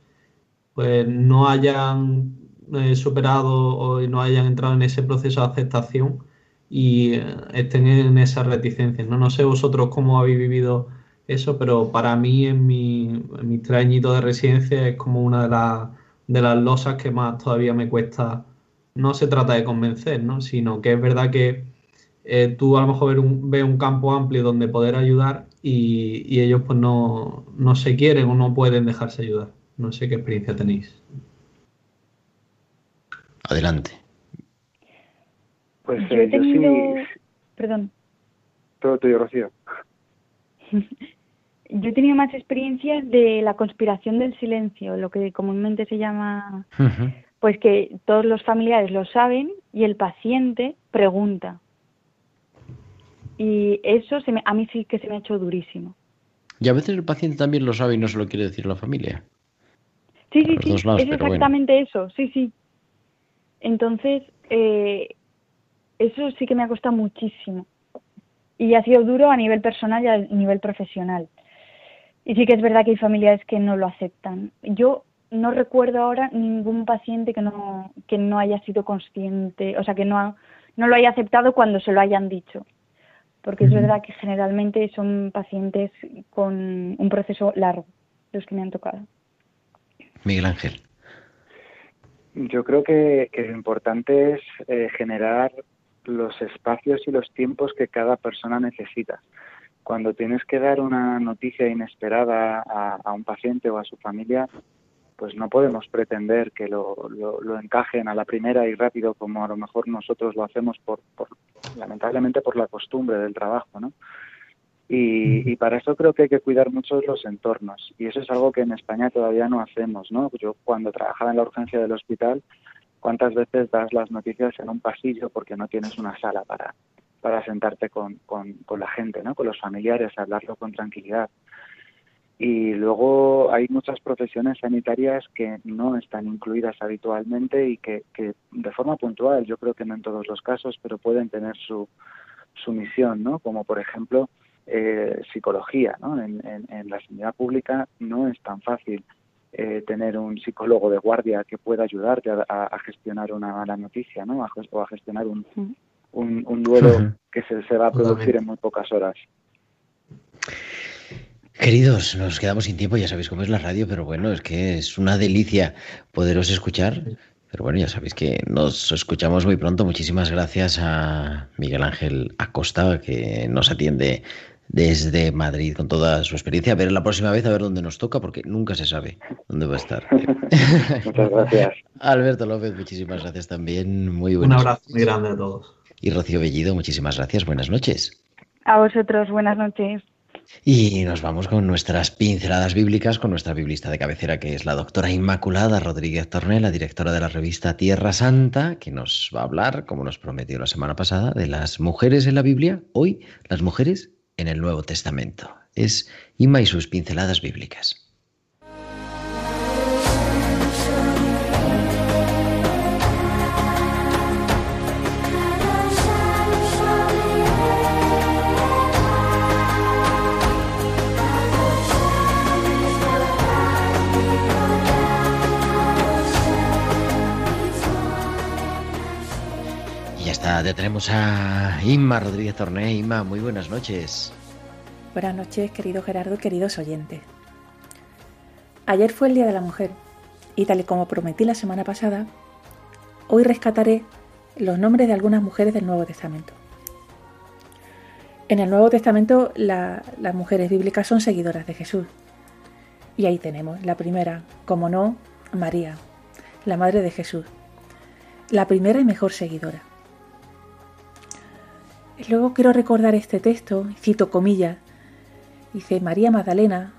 pues no hayan eh, superado o no hayan entrado en ese proceso de aceptación y eh, estén en esas reticencias. ¿no? no sé vosotros cómo habéis vivido eso, pero para mí en, mi, en de residencia es como una de, las de las losas que más todavía me cuesta. No se trata de convencer, ¿no? sino que es verdad que eh, tú a lo mejor ves un, ves un campo amplio donde poder ayudar y, y ellos pues no, no se quieren o no pueden dejarse ayudar. No sé qué experiencia tenéis. Adelante. Pues Yo eh, yo tenido... sí, Perdón. todo tuyo, Rocío. Yo he tenido más experiencias de la conspiración del silencio, lo que comúnmente se llama, pues que todos los familiares lo saben y el paciente pregunta. Y eso se me- a mí sí que se me ha hecho durísimo. Y a veces el paciente también lo sabe y no se lo quiere decir a la familia. Sí, sí, sí, lados, es bueno. exactamente eso, sí, sí. Entonces, eh, eso sí que me ha costado muchísimo. Y ha sido duro a nivel personal y a nivel profesional. Y sí que es verdad que hay familiares que no lo aceptan. Yo no recuerdo ahora ningún paciente que no, que no haya sido consciente, o sea, que no, ha- no lo haya aceptado cuando se lo hayan dicho. Porque es verdad que generalmente son pacientes con un proceso largo, los que me han tocado. Miguel Ángel. Yo creo que, que lo importante es eh, generar los espacios y los tiempos que cada persona necesita. Cuando tienes que dar una noticia inesperada a, a un paciente o a su familia, pues no podemos pretender que lo, lo- lo encajen a la primera y rápido como a lo mejor nosotros lo hacemos por, por lamentablemente por la costumbre del trabajo, ¿no? Y, y para eso creo que hay que cuidar mucho los entornos. Y eso es algo que en España todavía no hacemos, ¿no? Yo cuando trabajaba en la urgencia del hospital, ¿cuántas veces das las noticias en un pasillo porque no tienes una sala para, para sentarte con, con, con la gente, ¿no? Con los familiares, hablarlo con tranquilidad. Y luego hay muchas profesiones sanitarias que no están incluidas habitualmente y que, que de forma puntual, yo creo que no en todos los casos, pero pueden tener su, su misión, ¿no? Como por ejemplo eh, psicología, ¿no? En, en, en la sanidad pública no es tan fácil eh, tener un psicólogo de guardia que pueda ayudarte a, a- a gestionar una mala noticia, ¿no? A o a gestionar un, un, un duelo que se, se va a producir en muy pocas horas. Queridos, nos quedamos sin tiempo, ya sabéis cómo es la radio, pero bueno, es que es una delicia poderos escuchar. Pero bueno, ya sabéis que nos escuchamos muy pronto. Muchísimas gracias a Miguel Ángel Acosta, que nos atiende desde Madrid con toda su experiencia. A ver la próxima vez, a ver dónde nos toca, porque nunca se sabe dónde va a estar. Muchas gracias. Alberto López, muchísimas gracias también. Muy Un buenas abrazo muy grande a todos. Y Rocío Bellido, muchísimas gracias. Buenas noches. A vosotros, buenas noches. Y nos vamos con nuestras pinceladas bíblicas, con nuestra biblista de cabecera, que es la doctora Inmaculada Rodríguez Torné, la directora de la revista Tierra Santa, que nos va a hablar, como nos prometió la semana pasada, de las mujeres en la Biblia, hoy las mujeres en el Nuevo Testamento. Es Inma y sus pinceladas bíblicas. Ya tenemos a Inma Rodríguez Torné. Inma, muy buenas noches. Buenas noches, querido Gerardo queridos oyentes. Ayer fue el Día de la Mujer y tal y como prometí la semana pasada, hoy rescataré los nombres de algunas mujeres del Nuevo Testamento. En el Nuevo Testamento la- las mujeres bíblicas son seguidoras de Jesús. Y ahí tenemos la primera, como no, María, la madre de Jesús. La primera y mejor seguidora. Luego quiero recordar este texto, cito comillas, dice María Magdalena,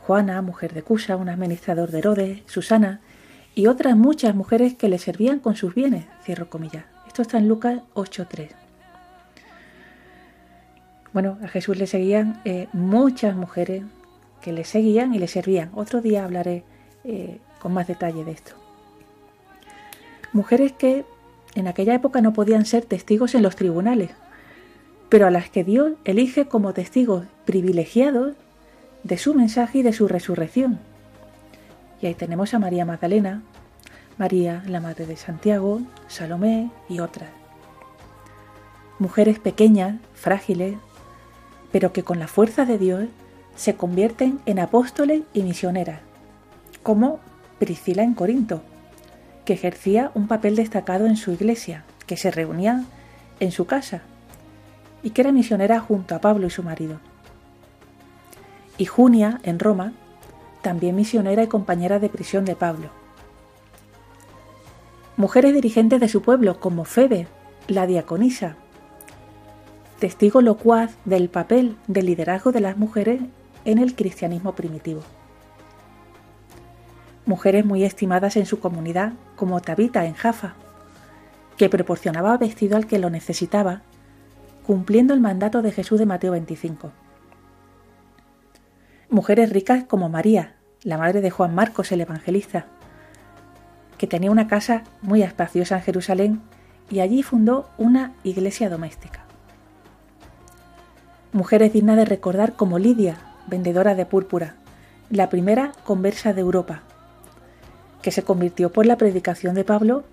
Juana, mujer de Cusa, un administrador de Herodes, Susana y otras muchas mujeres que le servían con sus bienes, cierro comillas. Esto está en Lucas 8.3. Bueno, a Jesús le seguían eh, muchas mujeres que le seguían y le servían. Otro día hablaré eh, con más detalle de esto. Mujeres que en aquella época no podían ser testigos en los tribunales, pero a las que Dios elige como testigos privilegiados de su mensaje y de su resurrección. Y ahí tenemos a María Magdalena, María, la Madre de Santiago, Salomé y otras. Mujeres pequeñas, frágiles, pero que con la fuerza de Dios se convierten en apóstoles y misioneras, como Priscila en Corinto, que ejercía un papel destacado en su iglesia, que se reunía en su casa y que era misionera junto a Pablo y su marido. Y Junia, en Roma, también misionera y compañera de prisión de Pablo. Mujeres dirigentes de su pueblo como Febe, la diaconisa, testigo locuaz del papel de liderazgo de las mujeres en el cristianismo primitivo. Mujeres muy estimadas en su comunidad, como Tabita en Jaffa, que proporcionaba vestido al que lo necesitaba, cumpliendo el mandato de Jesús de Mateo 25. Mujeres ricas como María, la madre de Juan Marcos el Evangelista, que tenía una casa muy espaciosa en Jerusalén y allí fundó una iglesia doméstica. Mujeres dignas de recordar como Lidia, vendedora de púrpura, la primera conversa de Europa, que se convirtió por la predicación de Pablo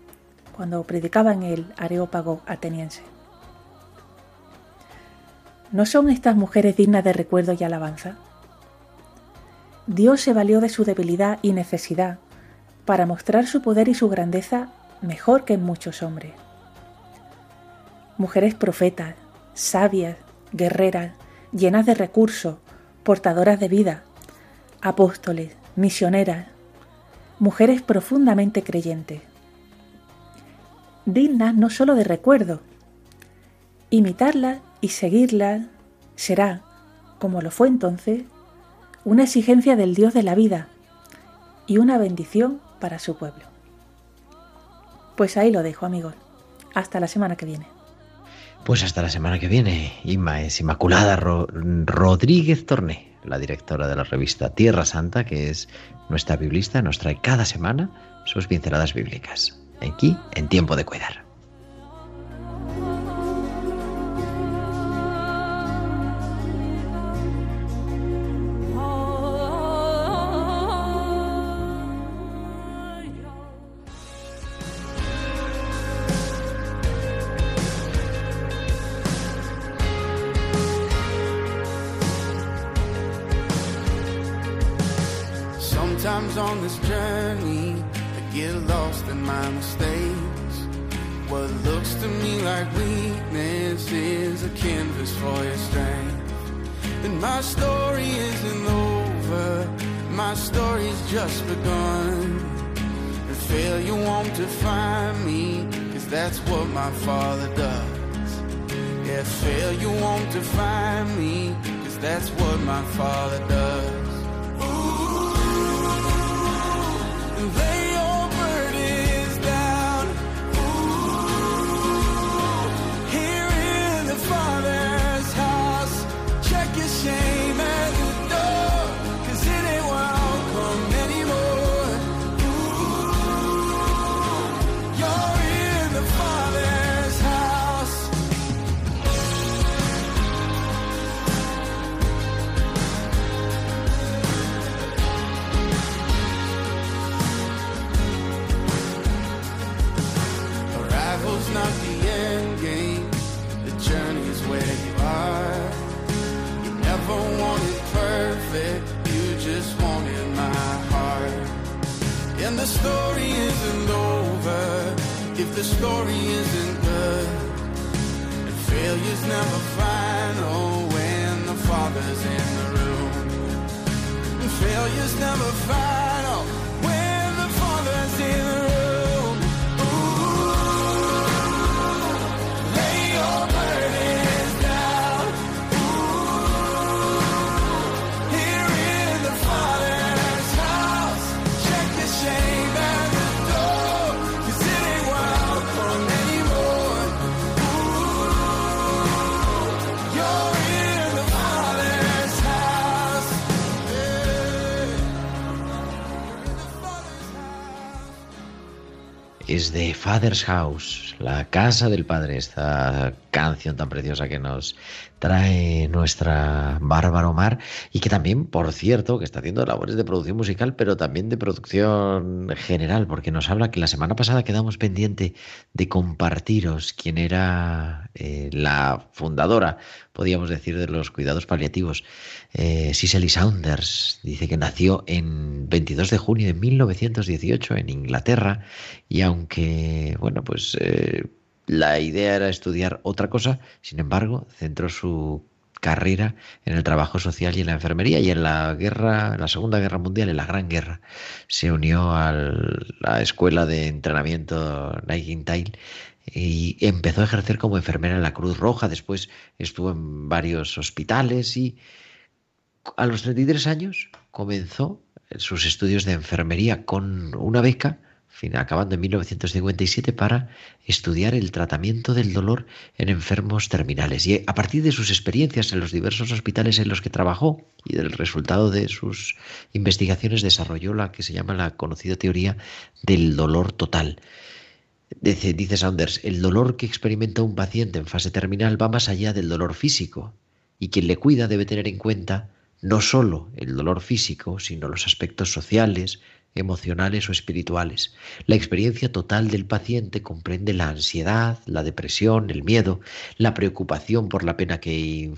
cuando predicaba en el Areópago ateniense. ¿No son estas mujeres dignas de recuerdo y alabanza? Dios se valió de su debilidad y necesidad para mostrar su poder y su grandeza mejor que en muchos hombres. Mujeres profetas, sabias, guerreras, llenas de recursos, portadoras de vida, apóstoles, misioneras, mujeres profundamente creyentes. Dignas no solo de recuerdo. Imitarlas y seguirlas será, como lo fue entonces, una exigencia del Dios de la vida y una bendición para su pueblo. Pues ahí lo dejo, amigos. Hasta la semana que viene. Pues hasta la semana que viene. Inma es Inmaculada Rodríguez Torné, la directora de la revista Tierra Santa, que es nuestra biblista, nos trae cada semana sus pinceladas bíblicas. Aquí, en tiempo de cuidar. Es de Father's House, la casa del padre, esta canción tan preciosa que nos trae nuestra Bárbara Omar y que también, por cierto, que está haciendo labores de producción musical, pero también de producción general, porque nos habla que la semana pasada quedamos pendiente de compartiros quién era eh, la fundadora, podríamos decir, de los cuidados paliativos, eh, Cicely Saunders. Dice que nació en 22 de junio de 1918 en Inglaterra y aunque, bueno, pues... Eh, la idea era estudiar otra cosa, sin embargo, centró su carrera en el trabajo social y en la enfermería y en la guerra, la Segunda Guerra Mundial, en la Gran Guerra, se unió a la escuela de entrenamiento Nightingale y empezó a ejercer como enfermera en la Cruz Roja, después estuvo en varios hospitales y a los 33 años comenzó sus estudios de enfermería con una beca acabando en 1957, para estudiar el tratamiento del dolor en enfermos terminales. Y a partir de sus experiencias en los diversos hospitales en los que trabajó y del resultado de sus investigaciones desarrolló la que se llama la conocida teoría del dolor total. Dice, dice Saunders, el dolor que experimenta un paciente en fase terminal va más allá del dolor físico y quien le cuida debe tener en cuenta no solo el dolor físico, sino los aspectos sociales, emocionales o espirituales. La experiencia total del paciente comprende la ansiedad, la depresión, el miedo, la preocupación por la pena que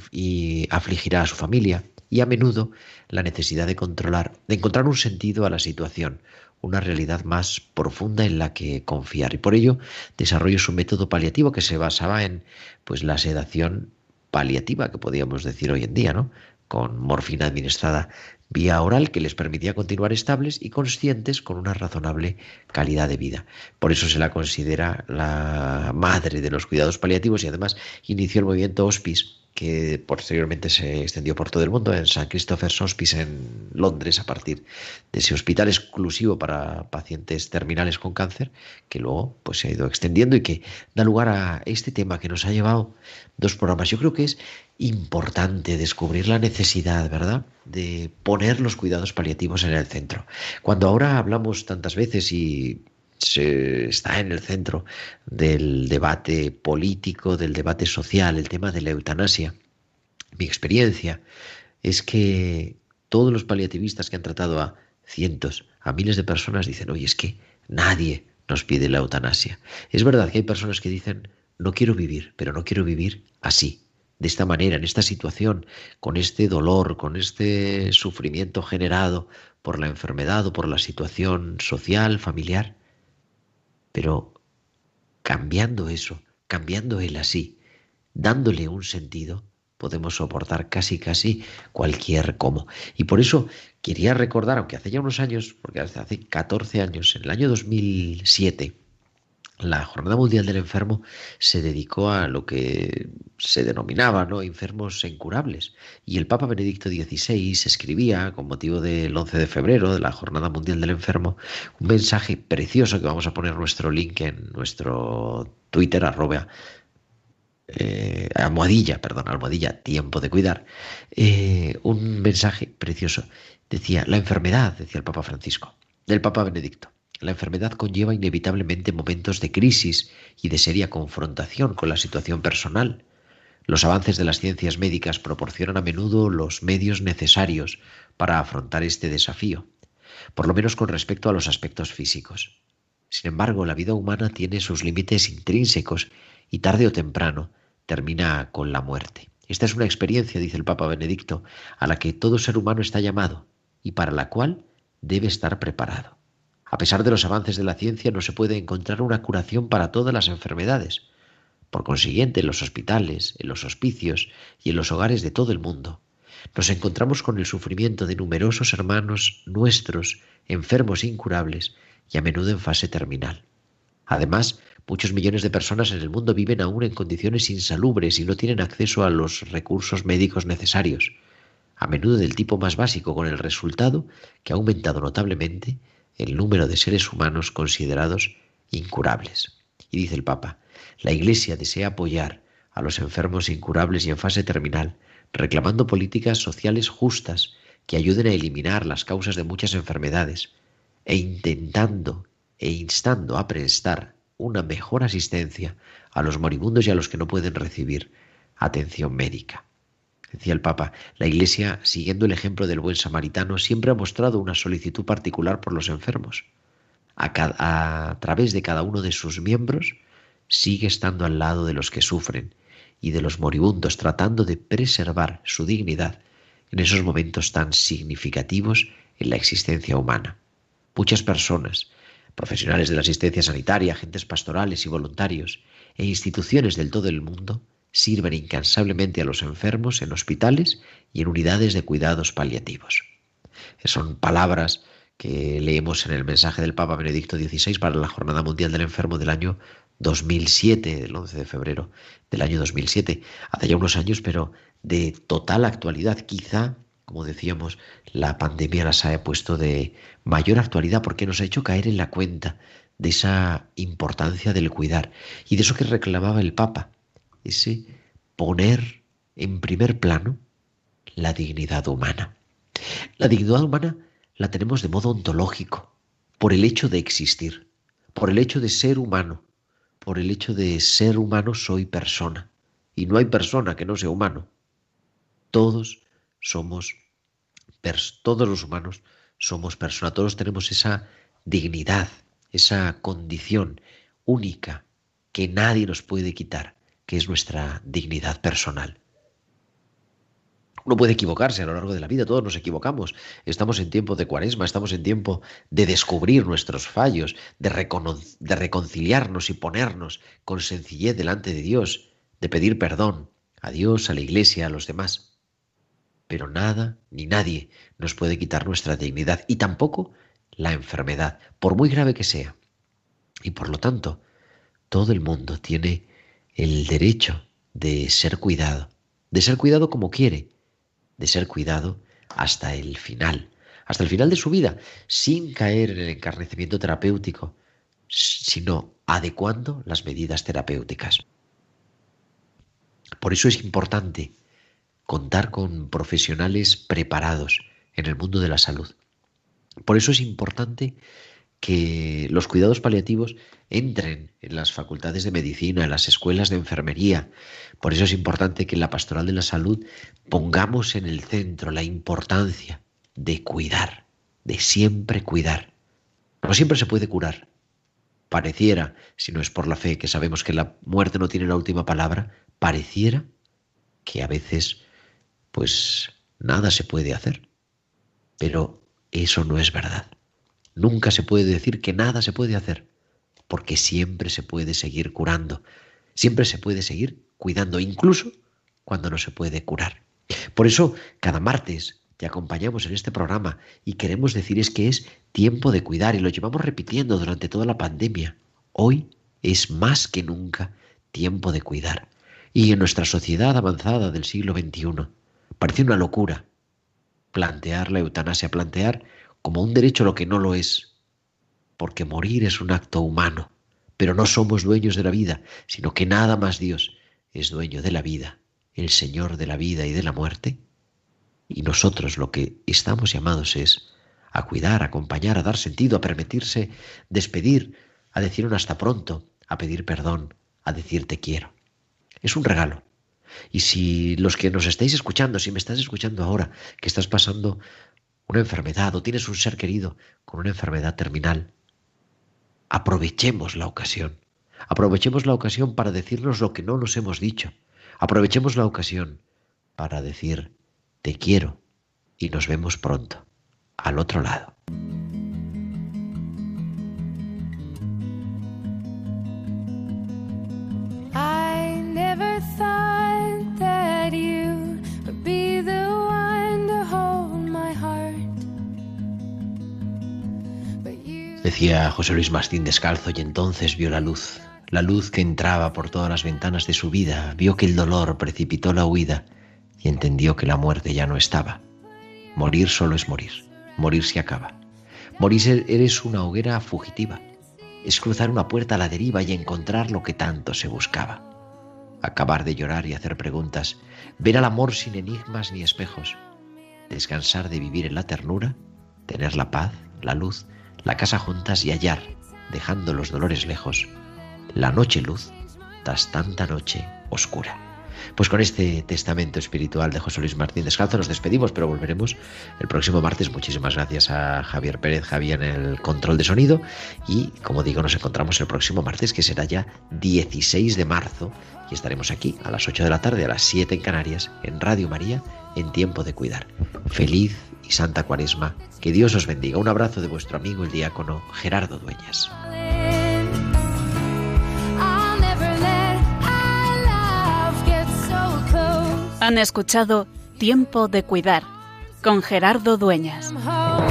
afligirá a su familia y a menudo la necesidad de controlar, de encontrar un sentido a la situación, una realidad más profunda en la que confiar. Y por ello desarrolló su método paliativo que se basaba en pues la sedación paliativa que podríamos decir hoy en día, ¿no? Con morfina administrada vía oral que les permitía continuar estables y conscientes con una razonable calidad de vida. Por eso se la considera la madre de los cuidados paliativos y además inició el movimiento Hospice que posteriormente se extendió por todo el mundo en St. Christopher's Hospice en Londres a partir de ese hospital exclusivo para pacientes terminales con cáncer que luego pues se ha ido extendiendo y que da lugar a este tema que nos ha llevado dos programas. Yo creo que es importante descubrir la necesidad, ¿verdad?, de poner los cuidados paliativos en el centro. Cuando ahora hablamos tantas veces y está en el centro del debate político, del debate social, el tema de la eutanasia. Mi experiencia es que todos los paliativistas que han tratado a cientos, a miles de personas dicen, oye, es que nadie nos pide la eutanasia. Es verdad que hay personas que dicen, no quiero vivir, pero no quiero vivir así, de esta manera, en esta situación, con este dolor, con este sufrimiento generado por la enfermedad o por la situación social, familiar. Pero cambiando eso, cambiando él así, dándole un sentido, podemos soportar casi casi cualquier cómo. Y por eso quería recordar, aunque hace ya unos años, porque hace 14 años, en el año 2007, la Jornada Mundial del Enfermo se dedicó a lo que se denominaba ¿no? enfermos incurables. Y el Papa Benedicto XVI escribía, con motivo del 11 de febrero, de la Jornada Mundial del Enfermo, un mensaje precioso que vamos a poner nuestro link en nuestro Twitter, arroba, eh, almohadilla, perdón, almohadilla, tiempo de cuidar. Eh, un mensaje precioso. Decía, la enfermedad, decía el Papa Francisco, del Papa Benedicto la enfermedad conlleva inevitablemente momentos de crisis y de seria confrontación con la situación personal. Los avances de las ciencias médicas proporcionan a menudo los medios necesarios para afrontar este desafío, por lo menos con respecto a los aspectos físicos. Sin embargo, la vida humana tiene sus límites intrínsecos y tarde o temprano termina con la muerte. Esta es una experiencia, dice el Papa Benedicto, a la que todo ser humano está llamado y para la cual debe estar preparado. A pesar de los avances de la ciencia, no se puede encontrar una curación para todas las enfermedades. Por consiguiente, en los hospitales, en los hospicios y en los hogares de todo el mundo, nos encontramos con el sufrimiento de numerosos hermanos nuestros, enfermos incurables y a menudo en fase terminal. Además, muchos millones de personas en el mundo viven aún en condiciones insalubres y no tienen acceso a los recursos médicos necesarios, a menudo del tipo más básico, con el resultado que ha aumentado notablemente el número de seres humanos considerados incurables. Y dice el Papa, la Iglesia desea apoyar a los enfermos incurables y en fase terminal, reclamando políticas sociales justas que ayuden a eliminar las causas de muchas enfermedades e intentando e instando a prestar una mejor asistencia a los moribundos y a los que no pueden recibir atención médica. Decía el Papa, la Iglesia, siguiendo el ejemplo del buen samaritano, siempre ha mostrado una solicitud particular por los enfermos. A, a, través de cada uno de sus miembros, sigue estando al lado de los que sufren y de los moribundos, tratando de preservar su dignidad en esos momentos tan significativos en la existencia humana. Muchas personas, profesionales de la asistencia sanitaria, agentes pastorales y voluntarios, e instituciones del todo el mundo, sirven incansablemente a los enfermos en hospitales y en unidades de cuidados paliativos. Son palabras que leemos en el mensaje del Papa Benedicto XVI para la Jornada Mundial del Enfermo del año 2007, el 11 de febrero del año 2007. Hace ya unos años, pero de total actualidad. Quizá, como decíamos, la pandemia las ha puesto de mayor actualidad porque nos ha hecho caer en la cuenta de esa importancia del cuidar y de eso que reclamaba el Papa, ese poner en primer plano la dignidad humana. La dignidad humana la tenemos de modo ontológico, por el hecho de existir, por el hecho de ser humano, por el hecho de ser humano soy persona, y no hay persona que no sea humano. Todos somos, todos los humanos somos personas, todos tenemos esa dignidad, esa condición única que nadie nos puede quitar que es nuestra dignidad personal. Uno puede equivocarse a lo largo de la vida, todos nos equivocamos. Estamos en tiempo de cuaresma, estamos en tiempo de descubrir nuestros fallos, de, de, reconciliarnos y ponernos con sencillez delante de Dios, de pedir perdón a Dios, a la iglesia, a los demás. Pero nada ni nadie nos puede quitar nuestra dignidad y tampoco la enfermedad, por muy grave que sea. Y por lo tanto, todo el mundo tiene el derecho de ser cuidado, de ser cuidado como quiere, de ser cuidado hasta el final, hasta el final de su vida, sin caer en el encarnecimiento terapéutico, sino adecuando las medidas terapéuticas. Por eso es importante contar con profesionales preparados en el mundo de la salud. Por eso es importante que los cuidados paliativos entren en las facultades de medicina, en las escuelas de enfermería. Por eso es importante que en la pastoral de la salud pongamos en el centro la importancia de cuidar, de siempre cuidar. No siempre se puede curar. Pareciera, si no es por la fe, que sabemos que la muerte no tiene la última palabra, pareciera que a veces, pues, nada se puede hacer. Pero eso no es verdad. Nunca se puede decir que nada se puede hacer, porque siempre se puede seguir curando, siempre se puede seguir cuidando, incluso cuando no se puede curar. Por eso, cada martes te acompañamos en este programa y queremos decir es que es tiempo de cuidar y lo llevamos repitiendo durante toda la pandemia. Hoy es más que nunca tiempo de cuidar. Y en nuestra sociedad avanzada del siglo XXI parece una locura plantear la eutanasia, plantear como un derecho lo que no lo es, porque morir es un acto humano, pero no somos dueños de la vida, sino que nada más Dios es dueño de la vida, el Señor de la vida y de la muerte, y nosotros lo que estamos llamados es a cuidar, a acompañar, a dar sentido, a permitirse despedir, a decir un hasta pronto, a pedir perdón, a decir te quiero. Es un regalo. Y si los que nos estáis escuchando, si me estás escuchando ahora, que estás pasando una enfermedad o tienes un ser querido con una enfermedad terminal, aprovechemos la ocasión. Aprovechemos la ocasión para decirnos lo que no nos hemos dicho. Aprovechemos la ocasión para decir, te quiero y nos vemos pronto, al otro lado. Decía José Luis Mastín descalzo y entonces vio la luz, la luz que entraba por todas las ventanas de su vida, vio que el dolor precipitó la huida y entendió que la muerte ya no estaba. Morir solo es morir, morir se acaba. Morir eres una hoguera fugitiva, es cruzar una puerta a la deriva y encontrar lo que tanto se buscaba. Acabar de llorar y hacer preguntas, ver al amor sin enigmas ni espejos, descansar de vivir en la ternura, tener la paz, la luz, la casa juntas y hallar, dejando los dolores lejos, la noche luz tras tanta noche oscura. Pues con este testamento espiritual de José Luis Martín Descalzo nos despedimos, pero volveremos el próximo martes. Muchísimas gracias a Javier Pérez, Javier en el control de sonido. Y como digo, nos encontramos el próximo martes, que será ya 16 de marzo. Y estaremos aquí a las 8 de la tarde, a las 7 en Canarias, en Radio María, en Tiempo de Cuidar. Feliz y Santa Cuaresma. Que Dios os bendiga. Un abrazo de vuestro amigo el diácono Gerardo Dueñas. Han escuchado Tiempo de Cuidar con Gerardo Dueñas. I'm